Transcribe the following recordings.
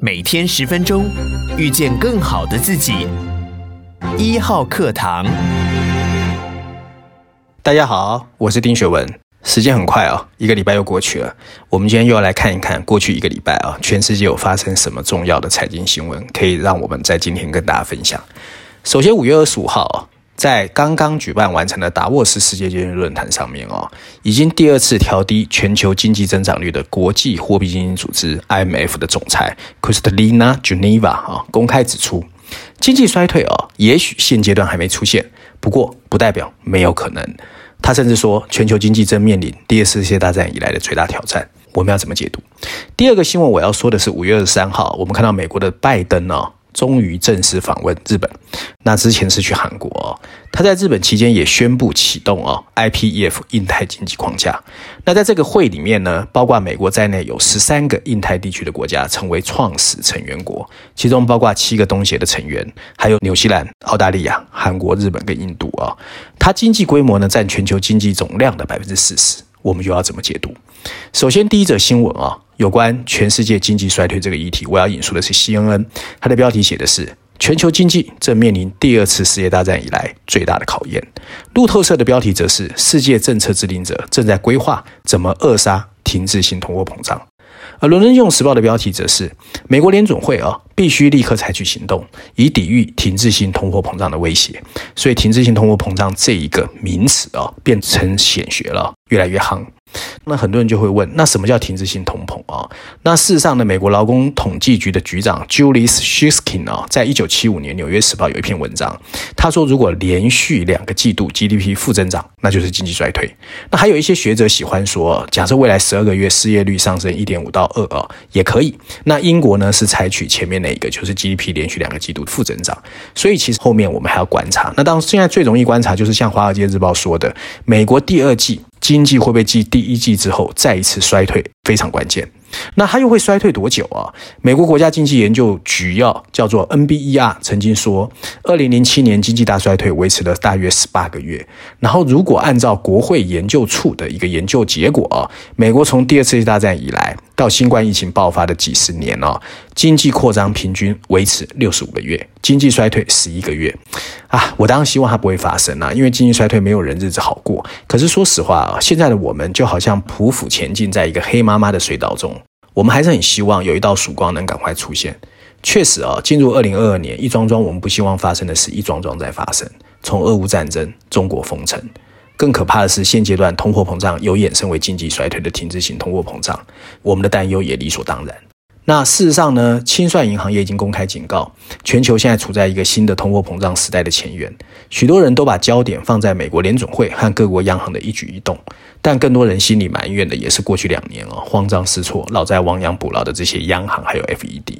每天十分钟，遇见更好的自己。一号课堂，大家好，我是丁学文。时间很快啊、哦，一个礼拜又过去了。我们今天又要来看一看过去一个礼拜啊，全世界有发生什么重要的财经新闻，可以让我们在今天跟大家分享。首先，五月二十五号。在刚刚举办完成的达沃斯世界经济论坛上面哦，已经第二次调低全球经济增长率的国际货币基金组织 IMF 的总裁 Kristalina Geneva 啊，公开指出，经济衰退哦，也许现阶段还没出现，不过不代表没有可能。他甚至说，全球经济正面临第二次世界大战以来的最大挑战。我们要怎么解读？第二个新闻我要说的是，五月二十三号，我们看到美国的拜登哦。终于正式访问日本，那之前是去韩国哦。他在日本期间也宣布启动哦 IPEF 印太经济框架。那在这个会里面呢，包括美国在内有十三个印太地区的国家成为创始成员国，其中包括七个东协的成员，还有纽西兰、澳大利亚、韩国、日本跟印度啊、哦。它经济规模呢占全球经济总量的百分之四十。我们又要怎么解读？首先，第一则新闻啊。有关全世界经济衰退这个议题，我要引述的是 CNN，它的标题写的是“全球经济正面临第二次世界大战以来最大的考验”。路透社的标题则是“世界政策制定者正在规划怎么扼杀停滞性通货膨胀”。而《伦敦金融时报》的标题则是“美国联准会啊必须立刻采取行动，以抵御停滞性通货膨胀的威胁”。所以，停滞性通货膨胀这一个名词啊，变成显学了，越来越夯。那很多人就会问，那什么叫停滞性通膨啊、那事实上呢，美国劳工统计局的局长 Julius Shiskin 啊，在一九七五年《纽约时报》有一篇文章，他说，如果连续两个季度 GDP 负增长，那就是经济衰退。那还有一些学者喜欢说，假设未来十二个月失业率上升一点五到二啊，也可以。那英国呢是采取前面那一个，就是 GDP 连续两个季度负增长。所以其实后面我们还要观察。那当现在最容易观察就是像《华尔街日报》说的，美国第二季。经济会不会继第一季之后再一次衰退，非常关键。那它又会衰退多久啊？美国国家经济研究局要叫做 NBER 曾经说，二零零七年经济大衰退维持了大约十八个月。然后如果按照国会研究处的一个研究结果啊，美国从第二次世界大战以来到新冠疫情爆发的几十年啊，经济扩张平均维持六十五个月，经济衰退十一个月。啊，我当然希望它不会发生啊，因为经济衰退没有人日子好过。可是说实话啊，现在的我们就好像匍匐前进在一个黑麻麻的隧道中。我们还是很希望有一道曙光能赶快出现。确实啊，进入二零二二年，一桩桩我们不希望发生的事，一桩桩在发生。从俄乌战争、中国封城，更可怕的是现阶段通货膨胀有衍生为经济衰退的停滞性通货膨胀，我们的担忧也理所当然。那事实上呢，清算银行也已经公开警告，全球现在处在一个新的通货膨胀时代的前缘。许多人都把焦点放在美国联准会和各国央行的一举一动。但更多人心里埋怨的也是过去两年哦，慌张失措、老在亡羊补牢的这些央行还有 FED，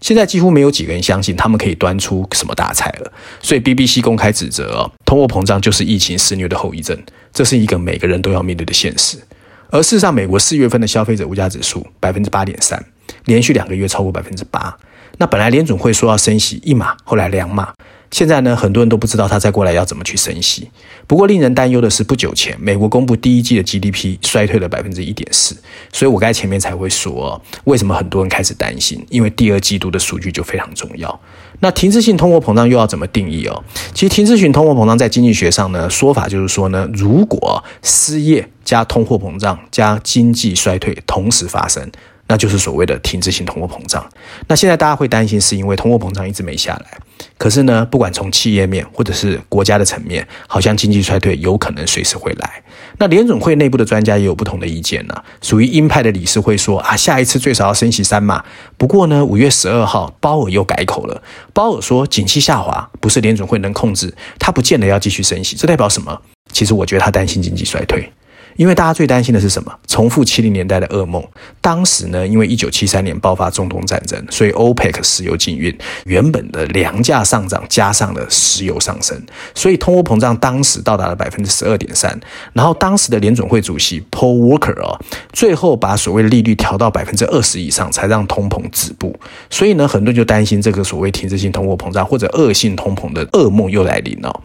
现在几乎没有几个人相信他们可以端出什么大菜了。所以 BBC 公开指责哦，通货膨胀就是疫情肆虐的后遗症，这是一个每个人都要面对的现实。而事实上，美国四月份的消费者物价指数百分之八点三，连续两个月超过百分之八。那本来联准会说要升息一码，后来两码。现在呢，很多人都不知道他再过来要怎么去升息。不过令人担忧的是，不久前美国公布第一季的 GDP 衰退了百分之一点四，所以我刚才前面才会说，为什么很多人开始担心，因为第二季度的数据就非常重要。那停滞性通货膨胀又要怎么定义哦？其实停滞性通货膨胀在经济学上呢，说法就是说呢，如果失业加通货膨胀加经济衰退同时发生。那就是所谓的停滞性通货膨胀。那现在大家会担心，是因为通货膨胀一直没下来。可是呢，不管从企业面或者是国家的层面，好像经济衰退有可能随时会来。那联准会内部的专家也有不同的意见呢、属于鹰派的理事会说啊，下一次最少要升息三码。不过呢，五月十二号鲍尔又改口了。鲍尔说，景气下滑不是联准会能控制，他不见得要继续升息。这代表什么？其实我觉得他担心经济衰退。因为大家最担心的是什么？重复七零年代的噩梦。当时呢，因为一九七三年爆发中东战争，所以 OPEC 石油禁运，原本的粮价上涨加上了石油上升，所以通货膨胀当时到达了百分之十二点三。然后当时的联准会主席 Paul Walker 哦，最后把所谓的利率调到百分之二十以上，才让通膨止步。所以呢，很多人就担心这个所谓停滞性通货膨胀或者恶性通膨的噩梦又来临了。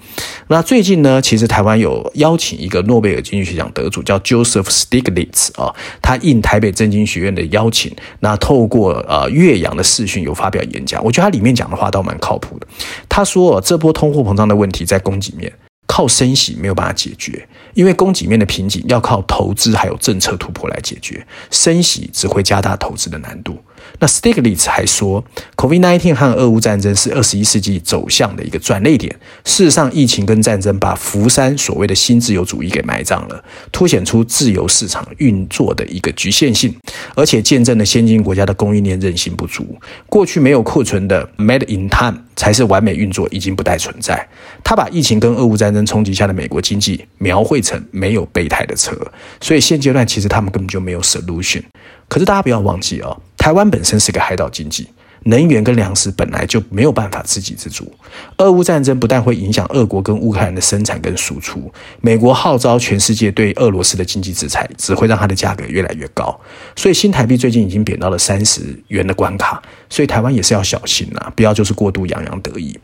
那最近呢，其实台湾有邀请一个诺贝尔经济学奖得主。叫 Joseph Stiglitz 啊，他应台北政经学院的邀请，那透过呃岳阳的视讯有发表演讲。我觉得他里面讲的话倒蛮靠谱的。他说，这波通货膨胀的问题在供给面。靠升息没有办法解决，因为供给面的瓶颈要靠投资还有政策突破来解决，升息只会加大投资的难度。那 Stiglitz 还说，COVID-19 和俄乌战争是二十一世纪走向的一个转捩点。事实上，疫情跟战争把福山所谓的新自由主义给埋葬了，凸显出自由市场运作的一个局限性，而且见证了先进国家的供应链韧性不足。过去没有库存的 Made in Time 才是完美运作，已经不再存在。他把疫情跟俄乌战争冲击下的美国经济描绘成没有备胎的车，所以现阶段其实他们根本就没有 solution。可是大家不要忘记哦，台湾本身是个海岛经济，能源跟粮食本来就没有办法自给自足。俄乌战争不但会影响俄国跟乌克兰的生产跟输出，美国号召全世界对俄罗斯的经济制裁，只会让它的价格越来越高。所以新台币最近已经贬到了三十元的关卡，所以台湾也是要小心呐、不要就是过度洋洋得意。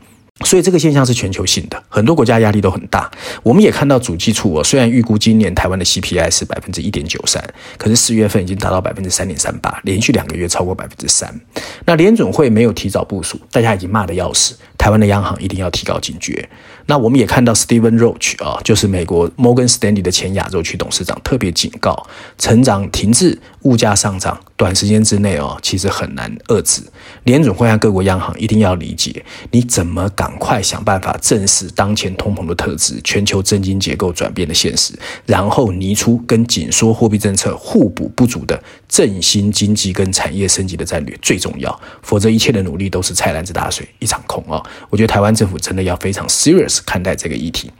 所以这个现象是全球性的，很多国家压力都很大。我们也看到主计处哦，虽然预估今年台湾的 CPI 是百分之一点九三，可是四月份已经达到百分之三点三八，连续两个月超过百分之三。那联准会没有提早部署，大家已经骂得要死。台湾的央行一定要提高警觉。那我们也看到 Steven Roach 啊，就是美国 Morgan Stanley 的前亚洲区董事长，特别警告：成长停滞，物价上涨，短时间之内哦，其实很难遏制。联准会和各国央行一定要理解，你怎么赶快想办法正视当前通膨的特质、全球政经结构转变的现实，然后拟出跟紧缩货币政策互补不足的振兴经济跟产业升级的战略最重要。否则，一切的努力都是菜篮子打水一场空啊！我觉得台湾政府真的要非常 serious 看待这个议题。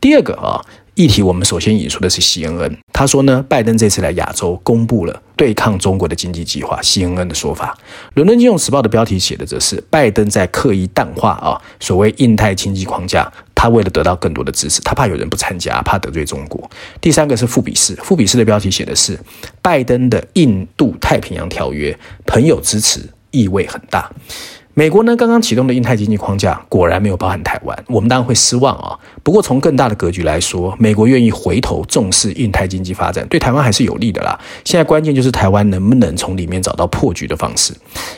第二个啊。议题，我们首先引述的是 CNN，他说呢，拜登这次来亚洲公布了对抗中国的经济计划。CNN 的说法，伦敦金融时报的标题写的则是拜登在刻意淡化啊所谓印太经济框架，他为了得到更多的支持，他怕有人不参加，怕得罪中国。第三个是富比士，富比士的标题写的是拜登的印度太平洋条约，朋友支持意味很大。美国呢，刚刚启动的印太经济框架果然没有包含台湾，我们当然会失望啊。不过从更大的格局来说，美国愿意回头重视印太经济发展，对台湾还是有利的啦。现在关键就是台湾能不能从里面找到破局的方式。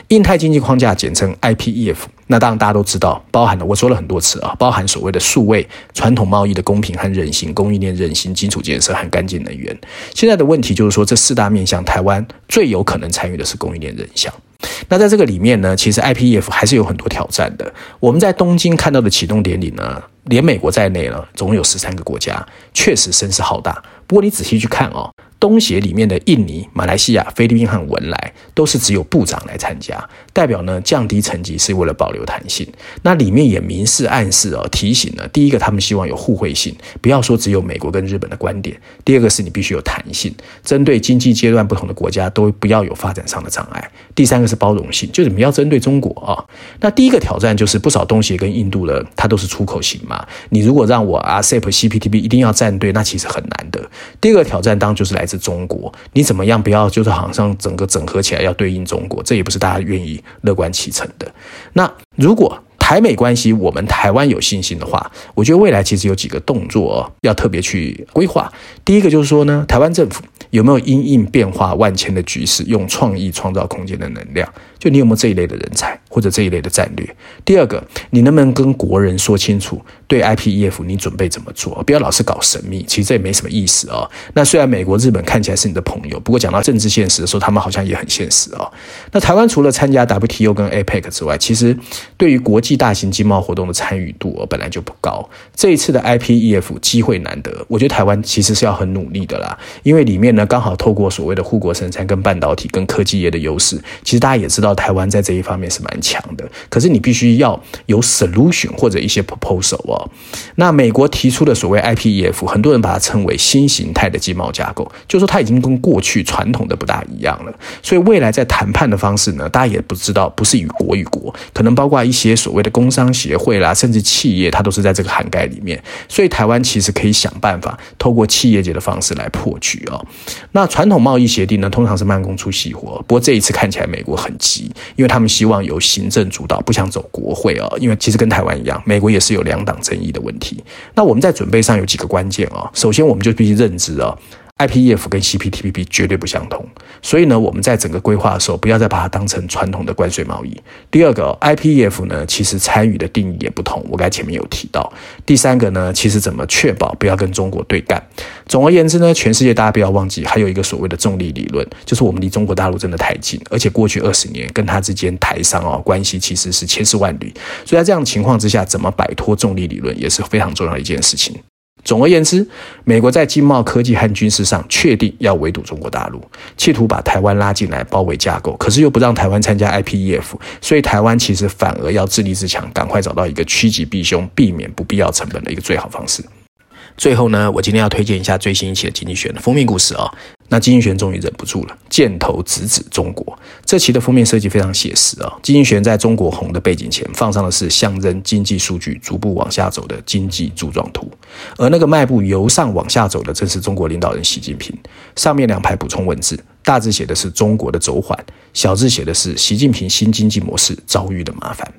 印太经济框架简称 IPEF，那当然大家都知道，包含了我说了很多次啊，包含所谓的数位、传统贸易的公平和韧性、供应链韧性、基础建设和干净能源。现在的问题就是说，这四大面向，台湾最有可能参与的是供应链韧性。那在这个里面呢，其实 IPEF 还是有很多挑战的。我们在东京看到的启动典礼呢，连美国在内呢，总共有十三个国家，确实声势浩大。不过你仔细去看哦。东协里面的印尼、马来西亚、菲律宾和文莱都是只有部长来参加，代表呢降低层级是为了保留弹性。那里面也明示暗示哦，提醒了第一个，他们希望有互惠性，不要说只有美国跟日本的观点；第二个是你必须有弹性，针对经济阶段不同的国家都不要有发展上的障碍；第三个是包容性，就是你要针对中国啊。那第一个挑战就是不少东协跟印度的它都是出口型嘛，你如果让我 RCEP、CPTP 一定要站队，那其实很难的。第二个挑战当就是来自。是中国，你怎么样？不要就是好像整个整合起来要对应中国，这也不是大家愿意乐观其成的。那如果台美关系，我们台湾有信心的话，我觉得未来其实有几个动作要特别去规划。第一个就是说呢，台湾政府有没有因应变化万千的局势，用创意创造空间的能量？就你有没有这一类的人才或者这一类的战略？第二个，你能不能跟国人说清楚，对 IPEF 你准备怎么做？不要老是搞神秘，其实这也没什么意思啊。那虽然美国、日本看起来是你的朋友，不过讲到政治现实的时候，他们好像也很现实啊。那台湾除了参加 WTO 跟 APEC 之外，其实对于国际大型经贸活动的参与度本来就不高。这一次的 IPEF 机会难得，我觉得台湾其实是要很努力的啦，因为里面呢刚好透过所谓的护国神山跟半导体跟科技业的优势，其实大家也知道。台湾在这一方面是蛮强的，可是你必须要有 solution 或者一些 proposal 哦。那美国提出的所谓 IPEF，很多人把它称为新形态的经贸架构，就说它已经跟过去传统的不大一样了。所以未来在谈判的方式呢，大家也不知道，不是与国与国，可能包括一些所谓的工商协会啦，甚至企业，它都是在这个涵盖里面。所以台湾其实可以想办法，透过企业界的方式来破局哦。那传统贸易协定呢，通常是慢工出细活，不过这一次看起来美国很急。因为他们希望有行政主导，不想走国会啊，因为其实跟台湾一样，美国也是有两党争议的问题。那我们在准备上有几个关键啊，首先我们就必须认知啊。IPEF 跟 CPTPP 绝对不相同，所以呢，我们在整个规划的时候，不要再把它当成传统的关税贸易。第二个，IPEF 呢，其实参与的定义也不同，我刚前面有提到。第三个呢，其实怎么确保不要跟中国对干？总而言之呢，全世界大家不要忘记，还有一个所谓的重力理论，就是我们离中国大陆真的太近，而且过去二十年跟它之间台商啊关系其实是千丝万缕，所以在这样的情况之下，怎么摆脱重力理论也是非常重要的一件事情。总而言之，美国在经贸、科技和军事上确定要围堵中国大陆，企图把台湾拉进来包围架构，可是又不让台湾参加 IPEF，所以台湾其实反而要自立自强，赶快找到一个趋吉避凶、避免不必要成本的一个最好方式。最后呢，我今天要推荐一下最新一期的《经济学》的封面故事啊、那经济学终于忍不住了，箭头直指中国。这期的封面设计非常写实啊、哦。经济学在中国红的背景前放上的是象征经济数据逐步往下走的经济柱状图，而那个迈步由上往下走的正是中国领导人习近平。上面两排补充文字，大字写的是中国的走缓，小字写的是习近平新经济模式遭遇的麻烦。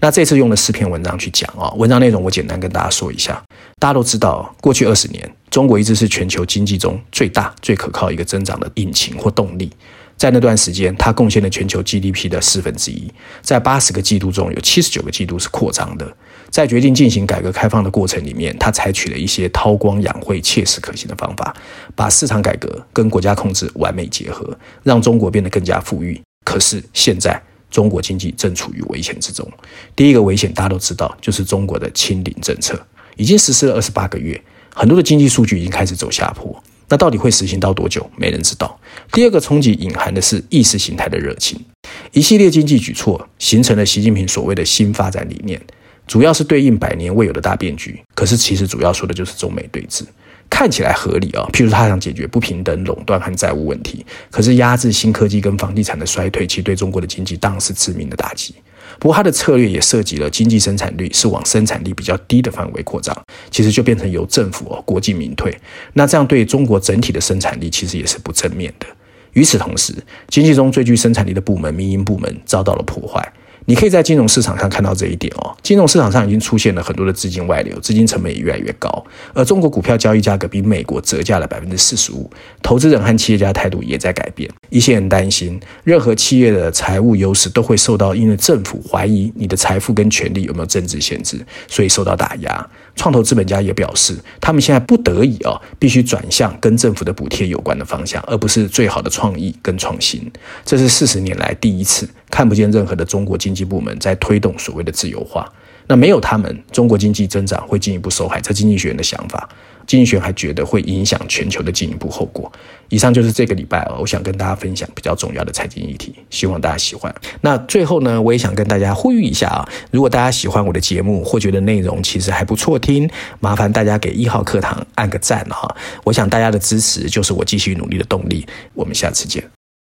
那这次用了四篇文章去讲啊，文章内容我简单跟大家说一下。大家都知道，过去二十年，中国一直是全球经济中最大、最可靠一个增长的引擎或动力。在那段时间，它贡献了全球 GDP 的四分之一，在八十个季度中有七十九个季度是扩张的。在决定进行改革开放的过程里面，它采取了一些韬光养晦、切实可行的方法，把市场改革跟国家控制完美结合，让中国变得更加富裕。可是现在，中国经济正处于危险之中。第一个危险大家都知道，就是中国的清零政策已经实施了二十八个月，很多的经济数据已经开始走下坡。那到底会实行到多久？没人知道。第二个冲击隐含的是意识形态的热情，一系列经济举措形成了习近平所谓的新发展理念，主要是对应百年未有的大变局。可是其实主要说的就是中美对峙。看起来合理啊，譬如他想解决不平等、垄断和债务问题，可是压制新科技跟房地产的衰退，其实对中国的经济当然是致命的打击。不过他的策略也涉及了经济生产率是往生产力比较低的范围扩张，其实就变成由政府哦国进民退，那这样对中国整体的生产力其实也是不正面的。与此同时，经济中最具生产力的部门民营部门遭到了破坏。你可以在金融市场上看到这一点哦。金融市场上已经出现了很多的资金外流，资金成本也越来越高。而中国股票交易价格比美国折价了百分之四十五，投资人和企业家态度也在改变。一些人担心，任何企业的财务优势都会受到因为政府怀疑你的财富跟权利有没有政治限制，所以受到打压。创投资本家也表示，他们现在不得已啊，必须转向跟政府的补贴有关的方向，而不是最好的创意跟创新。这是四十年来第一次看不见任何的中国经济部门在推动所谓的自由化。那没有他们，中国经济增长会进一步受害。这经济学人的想法。经济学还觉得会影响全球的进一步后果。以上就是这个礼拜我想跟大家分享比较重要的财经议题，希望大家喜欢。那最后呢，我也想跟大家呼吁一下啊，如果大家喜欢我的节目或觉得内容其实还不错听，麻烦大家给一号课堂按个赞哈。我想大家的支持就是我继续努力的动力。我们下次见。